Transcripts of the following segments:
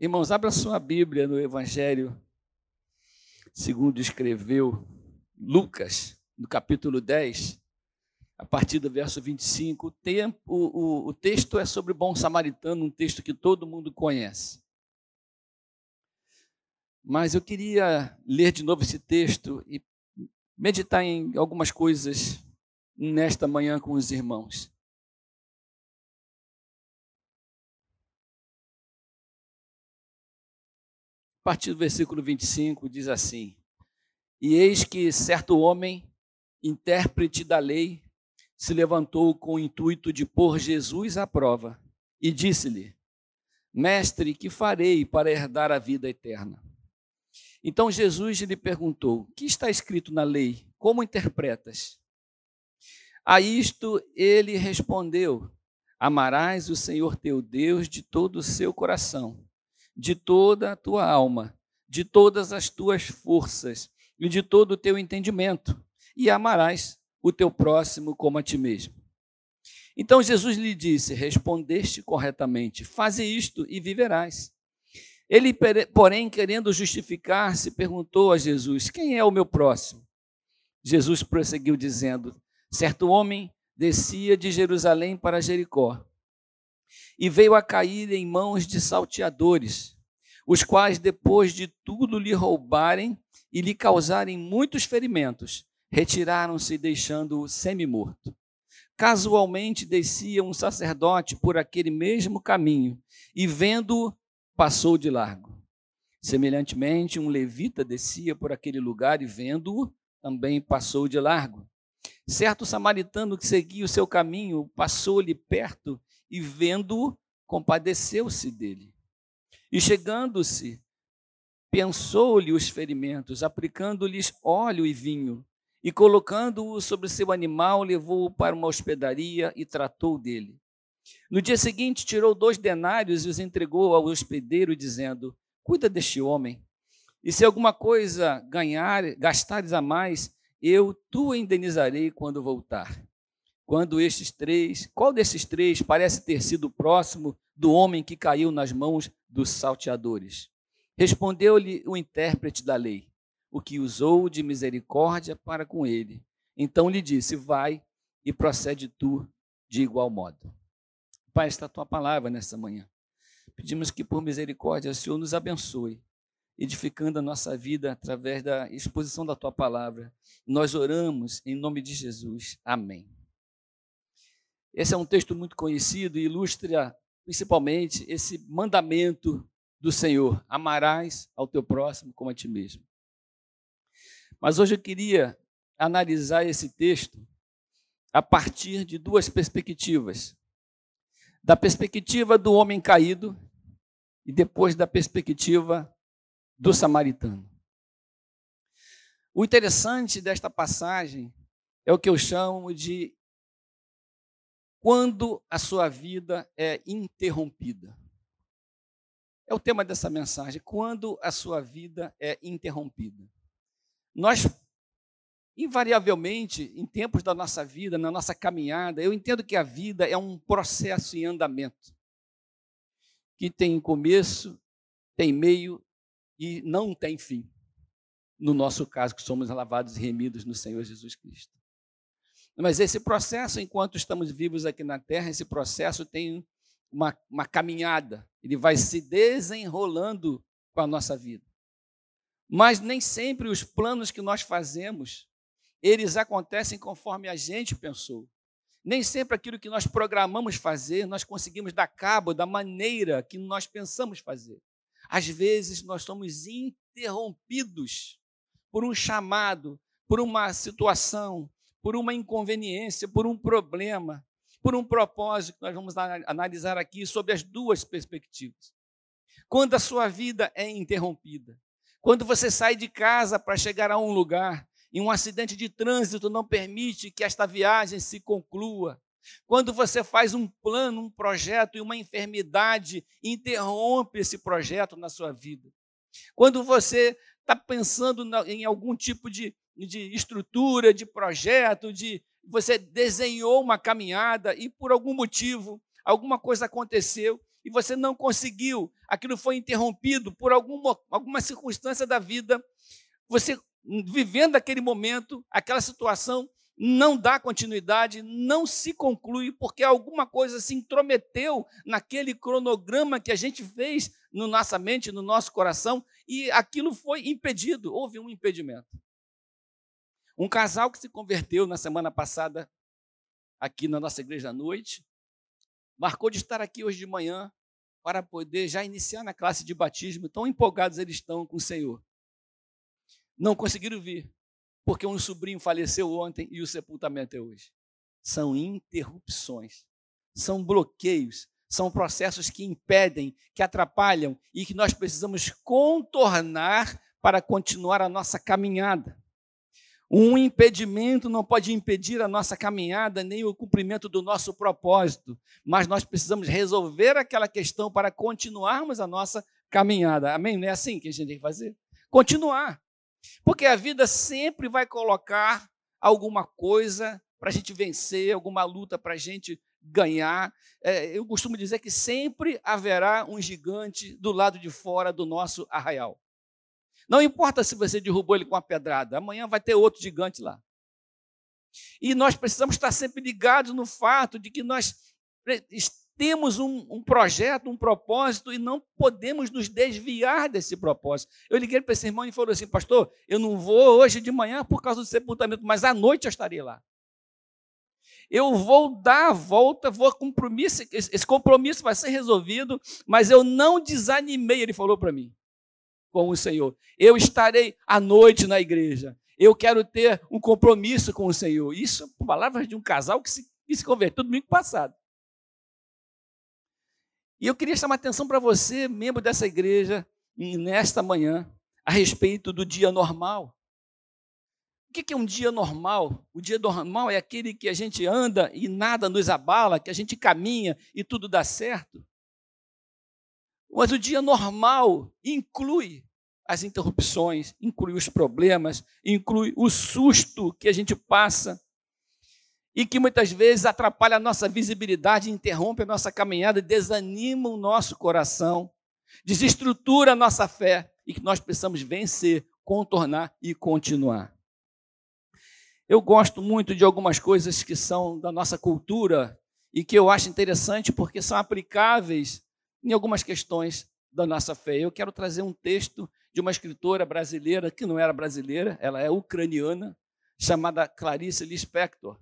Irmãos, abra sua Bíblia no Evangelho, segundo escreveu Lucas, no capítulo 10, a partir do verso 25. O, tempo, o, o texto é sobre o bom samaritano, um texto que todo mundo conhece. Mas eu queria ler de novo esse texto e meditar em algumas coisas nesta manhã com os irmãos. Partir do versículo 25 diz assim: E eis que certo homem, intérprete da lei, se levantou com o intuito de pôr Jesus à prova e disse-lhe: Mestre, que farei para herdar a vida eterna? Então Jesus lhe perguntou: Que está escrito na lei? Como interpretas? A isto ele respondeu: Amarás o Senhor teu Deus de todo o seu coração, de toda a tua alma, de todas as tuas forças e de todo o teu entendimento, e amarás o teu próximo como a ti mesmo. Então Jesus lhe disse: Respondeste corretamente, faze isto e viverás. Ele, porém, querendo justificar-se, perguntou a Jesus: Quem é o meu próximo? Jesus prosseguiu dizendo: Certo homem descia de Jerusalém para Jericó e veio a cair em mãos de salteadores, os quais, depois de tudo lhe roubarem e lhe causarem muitos ferimentos, retiraram-se, deixando-o semi-morto. Casualmente descia um sacerdote por aquele mesmo caminho e, vendo-o, passou de largo. Semelhantemente, um levita descia por aquele lugar e, vendo-o, também passou de largo. Certo samaritano que seguia o seu caminho passou-lhe perto e, vendo-o, compadeceu-se dele. E chegando-se, pensou-lhe os ferimentos, aplicando-lhes óleo e vinho, e colocando-o sobre seu animal, levou-o para uma hospedaria e tratou dele. No dia seguinte, tirou dois denários e os entregou ao hospedeiro, dizendo: Cuida deste homem, e se alguma coisa ganhar, gastares a mais, eu tu indenizarei quando voltar. Quando estes três, qual desses três parece ter sido próximo do homem que caiu nas mãos dos salteadores? Respondeu-lhe o intérprete da lei, o que usou de misericórdia para com ele. Então lhe disse: Vai e procede tu de igual modo. Pai, está a tua palavra nessa manhã. Pedimos que, por misericórdia, o Senhor nos abençoe, edificando a nossa vida através da exposição da tua palavra. Nós oramos em nome de Jesus. Amém. Esse é um texto muito conhecido e ilustra principalmente esse mandamento do Senhor: amarás ao teu próximo como a ti mesmo. Mas hoje eu queria analisar esse texto a partir de duas perspectivas da perspectiva do homem caído e depois da perspectiva do samaritano. O interessante desta passagem é o que eu chamo de quando a sua vida é interrompida. É o tema dessa mensagem, quando a sua vida é interrompida. Nós invariavelmente, em tempos da nossa vida, na nossa caminhada, eu entendo que a vida é um processo em andamento, que tem começo, tem meio e não tem fim. No nosso caso, que somos lavados e remidos no Senhor Jesus Cristo. Mas esse processo, enquanto estamos vivos aqui na terra, esse processo tem uma, uma caminhada, ele vai se desenrolando com a nossa vida. Mas nem sempre os planos que nós fazemos eles acontecem conforme a gente pensou. Nem sempre aquilo que nós programamos fazer, nós conseguimos dar cabo da maneira que nós pensamos fazer. Às vezes nós somos interrompidos por um chamado, por uma situação, por uma inconveniência, por um problema, por um propósito que nós vamos analisar aqui sobre as duas perspectivas. Quando a sua vida é interrompida, quando você sai de casa para chegar a um lugar e um acidente de trânsito não permite que esta viagem se conclua. Quando você faz um plano, um projeto e uma enfermidade interrompe esse projeto na sua vida. Quando você está pensando em algum tipo de, de estrutura, de projeto, de você desenhou uma caminhada e por algum motivo alguma coisa aconteceu e você não conseguiu, aquilo foi interrompido por alguma, alguma circunstância da vida, você vivendo aquele momento, aquela situação não dá continuidade, não se conclui, porque alguma coisa se intrometeu naquele cronograma que a gente fez na no nossa mente, no nosso coração, e aquilo foi impedido, houve um impedimento. Um casal que se converteu na semana passada, aqui na nossa igreja à noite, marcou de estar aqui hoje de manhã para poder já iniciar na classe de batismo, tão empolgados eles estão com o Senhor. Não conseguiram vir, porque um sobrinho faleceu ontem e o sepultamento é hoje. São interrupções, são bloqueios, são processos que impedem, que atrapalham e que nós precisamos contornar para continuar a nossa caminhada. Um impedimento não pode impedir a nossa caminhada nem o cumprimento do nosso propósito, mas nós precisamos resolver aquela questão para continuarmos a nossa caminhada. Amém? Não é assim que a gente tem que fazer? Continuar. Porque a vida sempre vai colocar alguma coisa para a gente vencer, alguma luta para a gente ganhar. É, eu costumo dizer que sempre haverá um gigante do lado de fora do nosso arraial. Não importa se você derrubou ele com uma pedrada, amanhã vai ter outro gigante lá. E nós precisamos estar sempre ligados no fato de que nós temos um, um, projeto, um propósito e não podemos nos desviar desse propósito. Eu liguei para esse irmão e falou assim, pastor, eu não vou hoje de manhã por causa do sepultamento, mas à noite eu estarei lá. Eu vou dar a volta, vou compromisso, esse compromisso vai ser resolvido, mas eu não desanimei, ele falou para mim, com o Senhor. Eu estarei à noite na igreja. Eu quero ter um compromisso com o Senhor. Isso, palavras de um casal que se, que se converteu domingo passado. E eu queria chamar a atenção para você, membro dessa igreja, nesta manhã, a respeito do dia normal. O que é um dia normal? O dia normal é aquele que a gente anda e nada nos abala, que a gente caminha e tudo dá certo. Mas o dia normal inclui as interrupções, inclui os problemas, inclui o susto que a gente passa, e que muitas vezes atrapalha a nossa visibilidade, interrompe a nossa caminhada, desanima o nosso coração, desestrutura a nossa fé e que nós precisamos vencer, contornar e continuar. Eu gosto muito de algumas coisas que são da nossa cultura e que eu acho interessante porque são aplicáveis em algumas questões da nossa fé. Eu quero trazer um texto de uma escritora brasileira que não era brasileira, ela é ucraniana, chamada Clarice Lispector.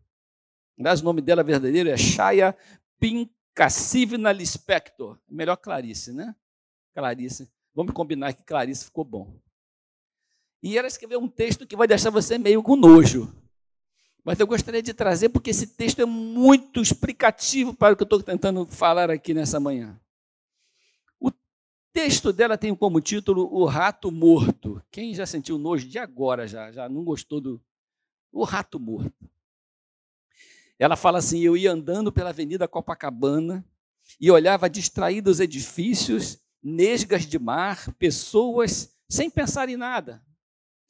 Aliás, o nome dela verdadeiro é Shaya Pinkassivna Lispector. Melhor Clarice, né? Clarice. Vamos combinar que Clarice ficou bom. E ela escreveu um texto que vai deixar você meio com nojo. Mas eu gostaria de trazer porque esse texto é muito explicativo para o que eu estou tentando falar aqui nessa manhã. Texto dela tem como título O Rato Morto. Quem já sentiu nojo de agora já, já não gostou do O Rato Morto. Ela fala assim: Eu ia andando pela Avenida Copacabana e olhava distraído os edifícios, nesgas de mar, pessoas, sem pensar em nada.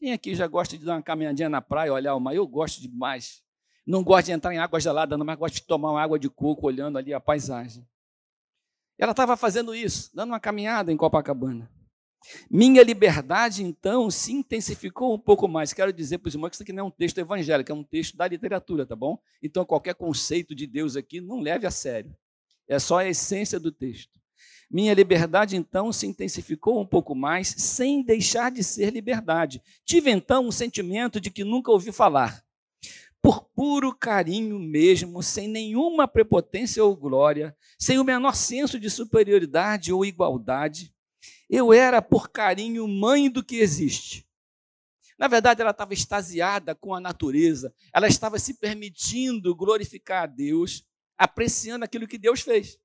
Quem aqui já gosta de dar uma caminhadinha na praia, olhar o mar? Eu gosto demais. Não gosto de entrar em água gelada, não, mas gosto de tomar uma água de coco olhando ali a paisagem. Ela estava fazendo isso, dando uma caminhada em Copacabana. Minha liberdade, então, se intensificou um pouco mais. Quero dizer para os irmãos que isso aqui não é um texto evangélico, é um texto da literatura, tá bom? Então, qualquer conceito de Deus aqui, não leve a sério. É só a essência do texto. Minha liberdade, então, se intensificou um pouco mais, sem deixar de ser liberdade. Tive, então, um sentimento de que nunca ouvi falar. Por puro carinho mesmo, sem nenhuma prepotência ou glória, sem o menor senso de superioridade ou igualdade, eu era, por carinho, mãe do que existe. Na verdade, ela estava extasiada com a natureza, ela estava se permitindo glorificar a Deus, apreciando aquilo que Deus fez,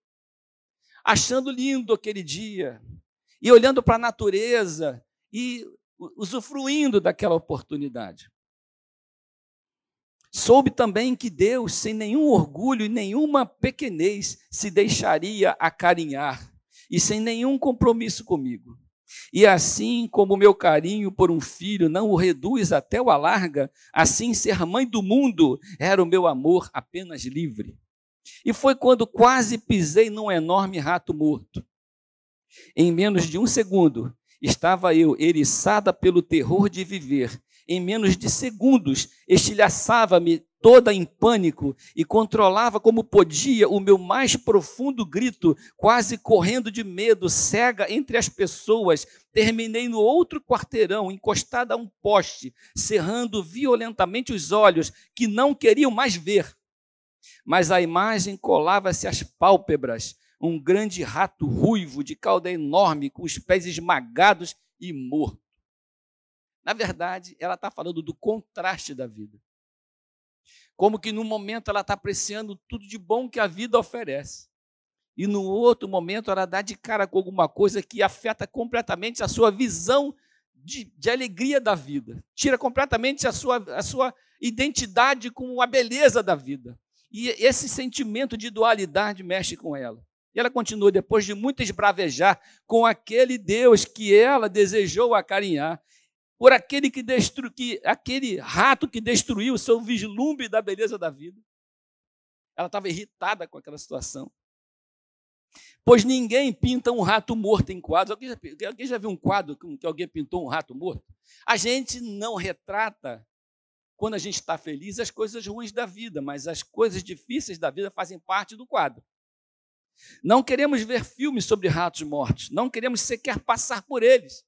achando lindo aquele dia, e olhando para a natureza e usufruindo daquela oportunidade. Soube também que Deus, sem nenhum orgulho e nenhuma pequenez, se deixaria acarinhar e sem nenhum compromisso comigo. E assim como o meu carinho por um filho não o reduz até o alarga, assim ser mãe do mundo era o meu amor apenas livre. E foi quando quase pisei num enorme rato morto. Em menos de um segundo, estava eu eriçada pelo terror de viver. Em menos de segundos, estilhaçava-me toda em pânico e controlava como podia o meu mais profundo grito, quase correndo de medo, cega entre as pessoas. Terminei no outro quarteirão, encostada a um poste, cerrando violentamente os olhos que não queriam mais ver. Mas a imagem colava-se às pálpebras, um grande rato ruivo de cauda enorme, com os pés esmagados e morto. Na verdade, ela está falando do contraste da vida. Como que no momento ela está apreciando tudo de bom que a vida oferece. E no outro momento ela dá de cara com alguma coisa que afeta completamente a sua visão de, de alegria da vida. Tira completamente a sua, a sua identidade com a beleza da vida. E esse sentimento de dualidade mexe com ela. E ela continua, depois de muito esbravejar com aquele Deus que ela desejou acarinhar, por aquele que que aquele rato que destruiu o seu vislumbre da beleza da vida. Ela estava irritada com aquela situação. Pois ninguém pinta um rato morto em quadros. Alguém alguém já viu um quadro que alguém pintou um rato morto? A gente não retrata, quando a gente está feliz, as coisas ruins da vida, mas as coisas difíceis da vida fazem parte do quadro. Não queremos ver filmes sobre ratos mortos, não queremos sequer passar por eles.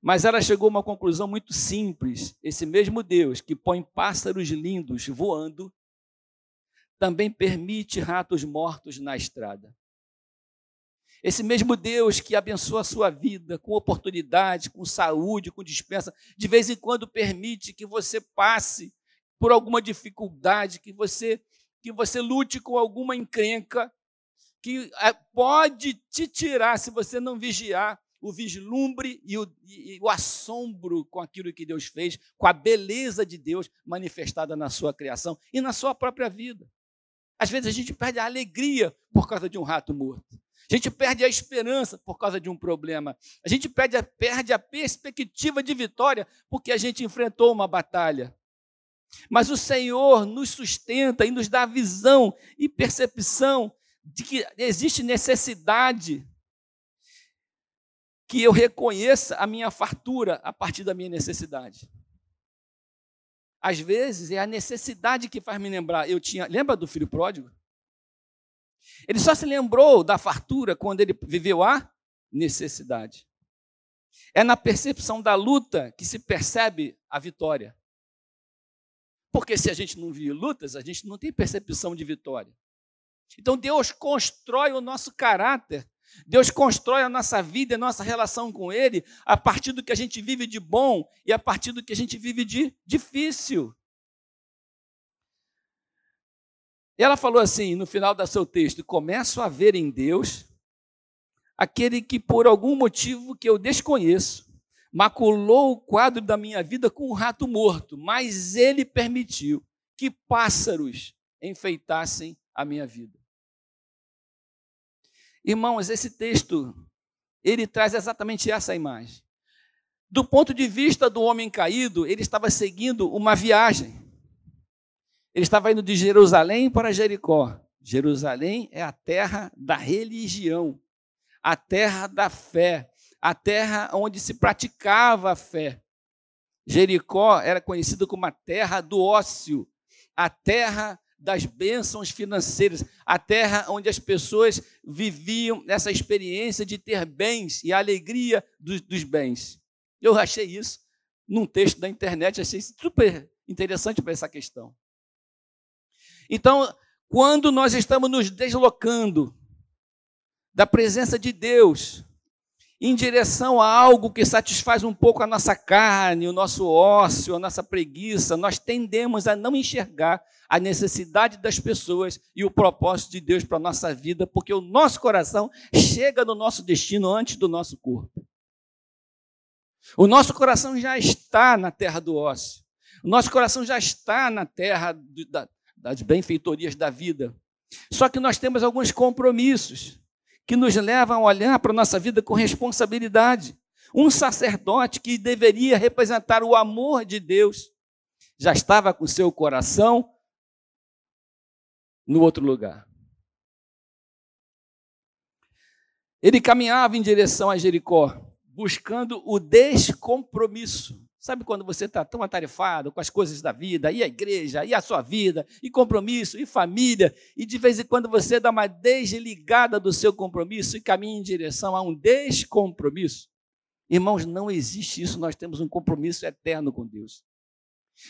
Mas ela chegou a uma conclusão muito simples: esse mesmo Deus que põe pássaros lindos voando, também permite ratos mortos na estrada. Esse mesmo Deus que abençoa a sua vida com oportunidade, com saúde, com dispensa, de vez em quando permite que você passe por alguma dificuldade, que você que você lute com alguma encrenca, que eh, pode te tirar, se você não vigiar, o vislumbre e o, e o, assombro com aquilo que Deus fez, com a beleza de Deus manifestada na sua criação e na sua própria vida. Às vezes a gente perde a alegria por causa de um rato morto. A gente perde a esperança por causa de um problema. A gente perde a, perde a perspectiva de vitória porque a gente enfrentou uma batalha. Mas o Senhor nos sustenta e nos dá visão e percepção de que existe necessidade que eu reconheça a minha fartura a partir da minha necessidade. Às vezes é a necessidade que faz me lembrar. Eu tinha, lembra do filho pródigo? Ele só se lembrou da fartura quando ele viveu a necessidade. É na percepção da luta que se percebe a vitória. Porque se a gente não vive lutas, a gente não tem percepção de vitória. Então Deus constrói o nosso caráter, Deus constrói a nossa vida, a nossa relação com Ele, a partir do que a gente vive de bom e a partir do que a gente vive de difícil. Ela falou assim, no final do seu texto: Começo a ver em Deus aquele que, por algum motivo que eu desconheço, maculou o quadro da minha vida com um rato morto, mas ele permitiu que pássaros enfeitassem a minha vida. Irmãos, esse texto, ele traz exatamente essa imagem. Do ponto de vista do homem caído, ele estava seguindo uma viagem. Ele estava indo de Jerusalém para Jericó. Jerusalém é a terra da religião, a terra da fé, a terra onde se praticava a fé. Jericó era conhecido como a terra do ócio, a terra das bênçãos financeiras, a terra onde as pessoas viviam essa experiência de ter bens e a alegria dos, dos bens. Eu achei isso num texto da internet, achei super interessante para essa questão. Então, quando nós estamos nos deslocando da presença de Deus em direção a algo que satisfaz um pouco a nossa carne, o nosso ócio, a nossa preguiça, nós tendemos a não enxergar a necessidade das pessoas e o propósito de Deus para a nossa vida, porque o nosso coração chega no nosso destino antes do nosso corpo. O nosso coração já está na terra do ócio. O nosso coração já está na terra das benfeitorias da vida. Só que nós temos alguns compromissos que nos levam a olhar para a nossa vida com responsabilidade. Um sacerdote que deveria representar o amor de Deus já estava com seu coração no outro lugar. Ele caminhava em direção a Jericó, buscando o descompromisso. Sabe quando você está tão atarefado com as coisas da vida, e a igreja, e a sua vida, e compromisso, e família, e de vez em quando você dá uma desligada do seu compromisso e caminha em direção a um descompromisso? Irmãos, não existe isso, nós temos um compromisso eterno com Deus.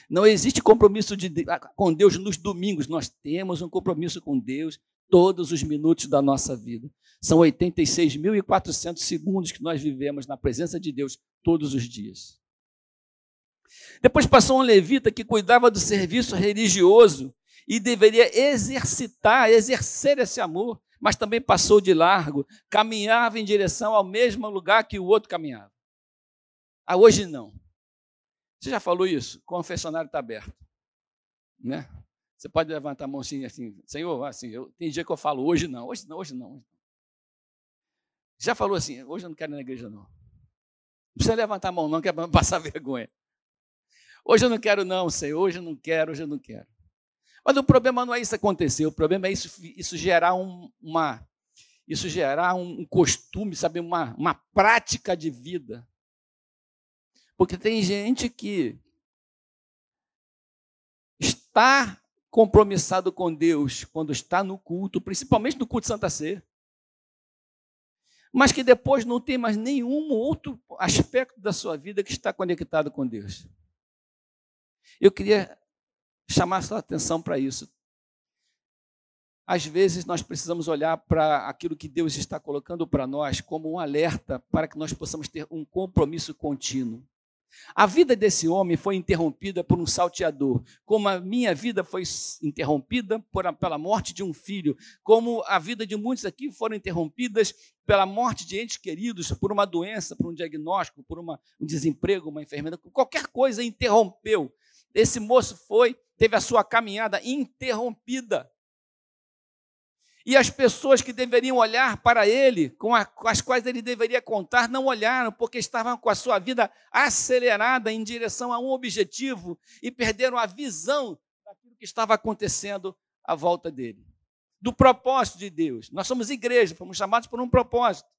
Não existe compromisso de, com Deus nos domingos, nós temos um compromisso com Deus todos os minutos da nossa vida. São 86.400 segundos que nós vivemos na presença de Deus todos os dias. Depois passou um levita que cuidava do serviço religioso e deveria exercitar, exercer esse amor, mas também passou de largo, caminhava em direção ao mesmo lugar que o outro caminhava. Ah, hoje não. Você já falou isso? O confessionário está aberto. Né? Você pode levantar a mão assim, Senhor, assim, eu, tem dia que eu falo, hoje não, hoje não, hoje não. Já falou assim, hoje eu não quero ir na igreja não. Não precisa levantar a mão não, que é passar vergonha. Hoje eu não quero não, Senhor, hoje eu não quero, hoje eu não quero. Mas o problema não é isso acontecer, o problema é isso, isso gerar um, uma, isso gerar um costume, sabe, uma, uma prática de vida. Porque tem gente que está compromissado com Deus quando está no culto, principalmente no culto de Santa Ceia, mas que depois não tem mais nenhum outro aspecto da sua vida que está conectado com Deus. Eu queria chamar a sua atenção para isso. Às vezes nós precisamos olhar para aquilo que Deus está colocando para nós como um alerta para que nós possamos ter um compromisso contínuo. A vida desse homem foi interrompida por um salteador, como a minha vida foi interrompida por, pela morte de um filho, como a vida de muitos aqui foram interrompidas pela morte de entes queridos, por uma doença, por um diagnóstico, por uma, um desemprego, uma enfermidade, qualquer coisa interrompeu. Esse moço foi, teve a sua caminhada interrompida. E as pessoas que deveriam olhar para ele, com, com, as quais ele deveria contar, não olharam, porque estavam com a sua vida acelerada em direção a um objetivo e perderam a visão daquilo que estava acontecendo à volta dele. Do propósito de Deus. Nós somos igreja, fomos chamados por um propósito.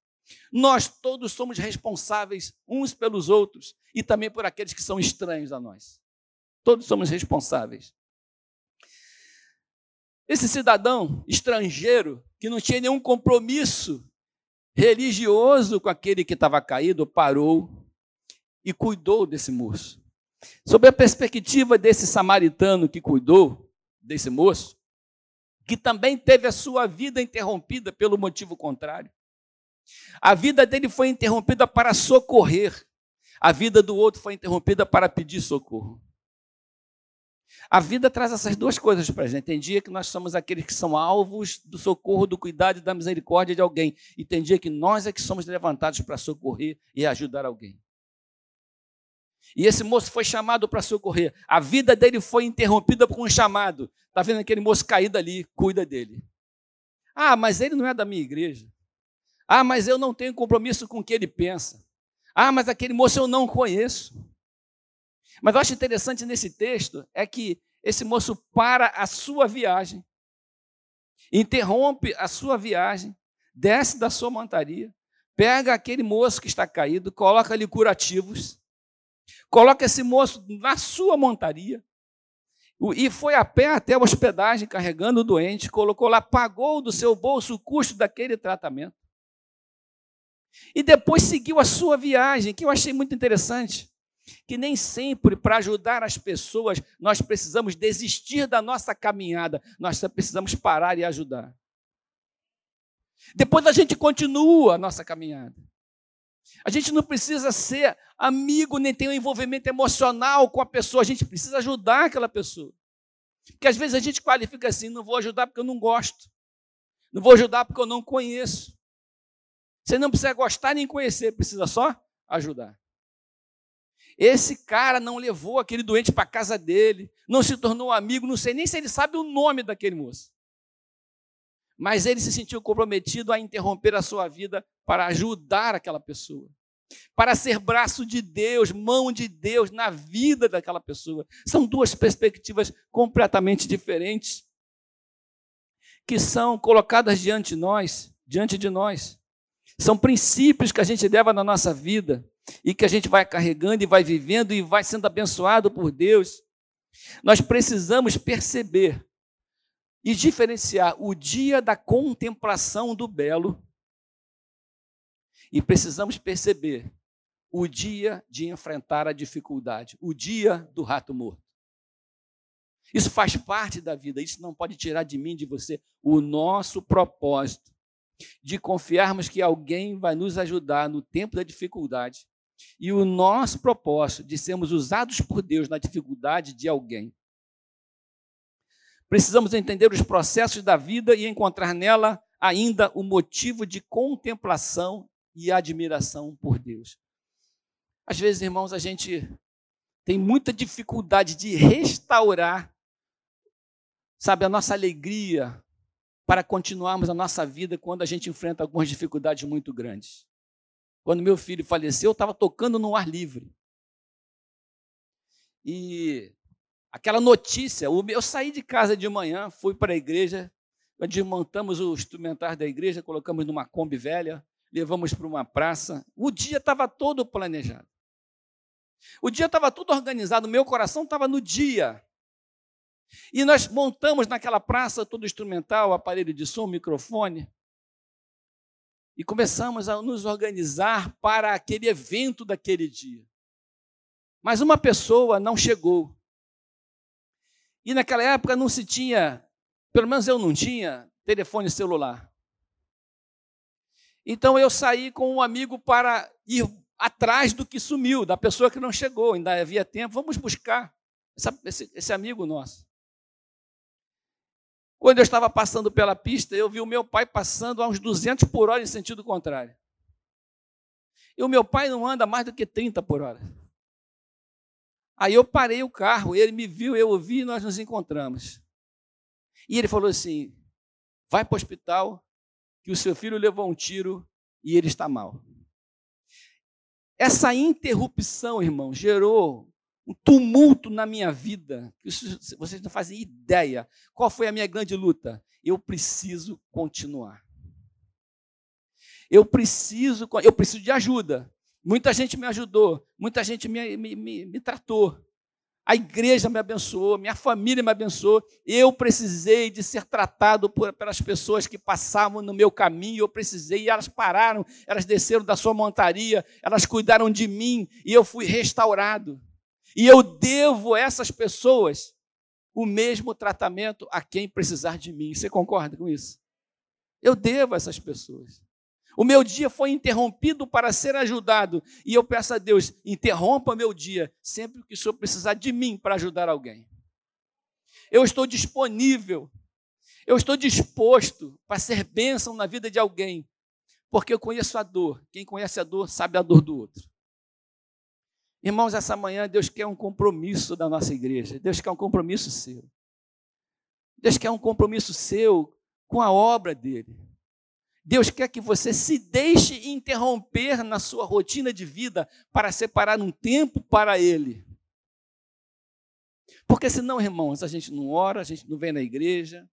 Nós todos somos responsáveis uns pelos outros e também por aqueles que são estranhos a nós. Todos somos responsáveis. Esse cidadão estrangeiro, que não tinha nenhum compromisso religioso com aquele que estava caído, parou e cuidou desse moço. Sob a perspectiva desse samaritano que cuidou desse moço, que também teve a sua vida interrompida pelo motivo contrário. A vida dele foi interrompida para socorrer, a vida do outro foi interrompida para pedir socorro. A vida traz essas duas coisas para a gente. Tem dia que nós somos aqueles que são alvos do socorro, do cuidado e da misericórdia de alguém. E tem dia que nós é que somos levantados para socorrer e ajudar alguém. E esse moço foi chamado para socorrer. A vida dele foi interrompida por um chamado. Está vendo aquele moço caído ali? Cuida dele. Ah, mas ele não é da minha igreja. Ah, mas eu não tenho compromisso com o que ele pensa. Ah, mas aquele moço eu não conheço. Mas eu acho interessante nesse texto é que esse moço para a sua viagem, interrompe a sua viagem, desce da sua montaria, pega aquele moço que está caído, coloca ali curativos, coloca esse moço na sua montaria, e foi a pé até a hospedagem carregando o doente, colocou lá, pagou do seu bolso o custo daquele tratamento. E depois seguiu a sua viagem, que eu achei muito interessante que nem sempre para ajudar as pessoas nós precisamos desistir da nossa caminhada, nós precisamos parar e ajudar. Depois a gente continua a nossa caminhada. A gente não precisa ser amigo nem ter um envolvimento emocional com a pessoa, a gente precisa ajudar aquela pessoa. Porque às vezes a gente qualifica assim: não vou ajudar porque eu não gosto, não vou ajudar porque eu não conheço. Você não precisa gostar nem conhecer, precisa só ajudar. Esse cara não levou aquele doente para casa dele, não se tornou amigo, não sei nem se ele sabe o nome daquele moço. Mas ele se sentiu comprometido a interromper a sua vida para ajudar aquela pessoa, para ser braço de Deus, mão de Deus na vida daquela pessoa. São duas perspectivas completamente diferentes. que são colocadas diante de nós, diante de nós. São princípios que a gente leva na nossa vida e que a gente vai carregando e vai vivendo e vai sendo abençoado por Deus. Nós precisamos perceber e diferenciar o dia da contemplação do belo e precisamos perceber o dia de enfrentar a dificuldade, o dia do rato morto. Isso faz parte da vida, isso não pode tirar de mim, de você, o nosso propósito de confiarmos que alguém vai nos ajudar no tempo da dificuldade e o nosso propósito de sermos usados por Deus na dificuldade de alguém. Precisamos entender os processos da vida e encontrar nela ainda o motivo de contemplação e admiração por Deus. Às vezes, irmãos, a gente tem muita dificuldade de restaurar, sabe, a nossa alegria para continuarmos a nossa vida quando a gente enfrenta algumas dificuldades muito grandes. Quando meu filho faleceu, eu estava tocando no ar livre. E aquela notícia, eu saí de casa de manhã, fui para a igreja, desmontamos o instrumentar da igreja, colocamos numa Kombi velha, levamos para uma praça. O dia estava todo planejado. O dia estava tudo organizado, meu coração estava no dia. E nós montamos naquela praça todo instrumental, aparelho de som, microfone. E começamos a nos organizar para aquele evento daquele dia. Mas uma pessoa não chegou. E naquela época não se tinha, pelo menos eu não tinha, telefone celular. Então eu saí com um amigo para ir atrás do que sumiu, da pessoa que não chegou, ainda havia tempo, vamos buscar esse, esse amigo nosso. Quando eu estava passando pela pista, eu vi o meu pai passando a uns 200 por hora em sentido contrário. E o meu pai não anda mais do que 30 por hora. Aí eu parei o carro, ele me viu, eu ouvi e nós nos encontramos. E ele falou assim: vai para o hospital, que o seu filho levou um tiro e ele está mal. Essa interrupção, irmão, gerou um tumulto na minha vida. Vocês não fazem ideia. Qual foi a minha grande luta? Eu preciso continuar. Eu preciso, eu preciso de ajuda. Muita gente me ajudou, muita gente me, me, me, me tratou a igreja me abençoou, minha família me abençoou. Eu precisei de ser tratado por, pelas pessoas que passavam no meu caminho. Eu precisei, e elas pararam, elas desceram da sua montaria, elas cuidaram de mim e eu fui restaurado. E eu devo a essas pessoas o mesmo tratamento a quem precisar de mim. Você concorda com isso? Eu devo a essas pessoas. O meu dia foi interrompido para ser ajudado. E eu peço a Deus, interrompa meu dia sempre que o Senhor precisar de mim para ajudar alguém. Eu estou disponível, eu estou disposto para ser bênção na vida de alguém, porque eu conheço a dor. Quem conhece a dor sabe a dor do outro. Irmãos, essa manhã Deus quer um compromisso da nossa igreja. Deus quer um compromisso seu. Deus quer um compromisso seu com a obra dele. Deus quer que você se deixe interromper na sua rotina de vida para separar um tempo para Ele. Porque senão, irmãos, a gente não ora, a gente não vem na igreja,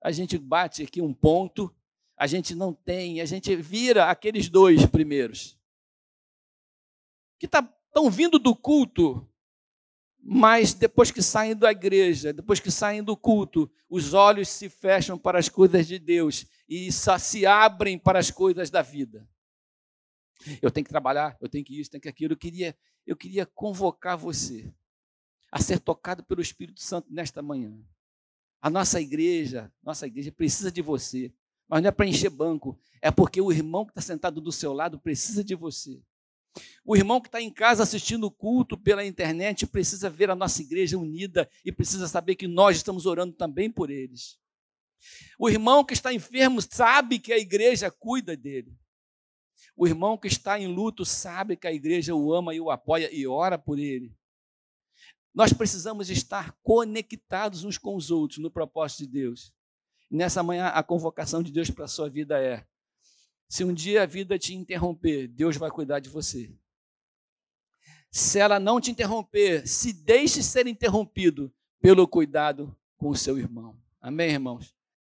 a gente bate aqui um ponto, a gente não tem, a gente vira aqueles dois primeiros. Que estão vindo do culto, mas depois que saem da igreja, depois que saem do culto, os olhos se fecham para as coisas de Deus e se abrem para as coisas da vida. Eu tenho que trabalhar, eu tenho que isso, tenho que aquilo. Eu queria, eu queria convocar você a ser tocado pelo Espírito Santo nesta manhã. A nossa igreja, nossa igreja precisa de você, mas não é para encher banco, é porque o irmão que está sentado do seu lado precisa de você. O irmão que está em casa assistindo o culto pela internet precisa ver a nossa igreja unida e precisa saber que nós estamos orando também por eles. O irmão que está enfermo sabe que a igreja cuida dele. O irmão que está em luto sabe que a igreja o ama e o apoia e ora por ele. Nós precisamos estar conectados uns com os outros no propósito de Deus. Nessa manhã, a convocação de Deus para a sua vida é: se um dia a vida te interromper, Deus vai cuidar de você. Se ela não te interromper, se deixe ser interrompido pelo cuidado com o seu irmão. Amém, irmãos?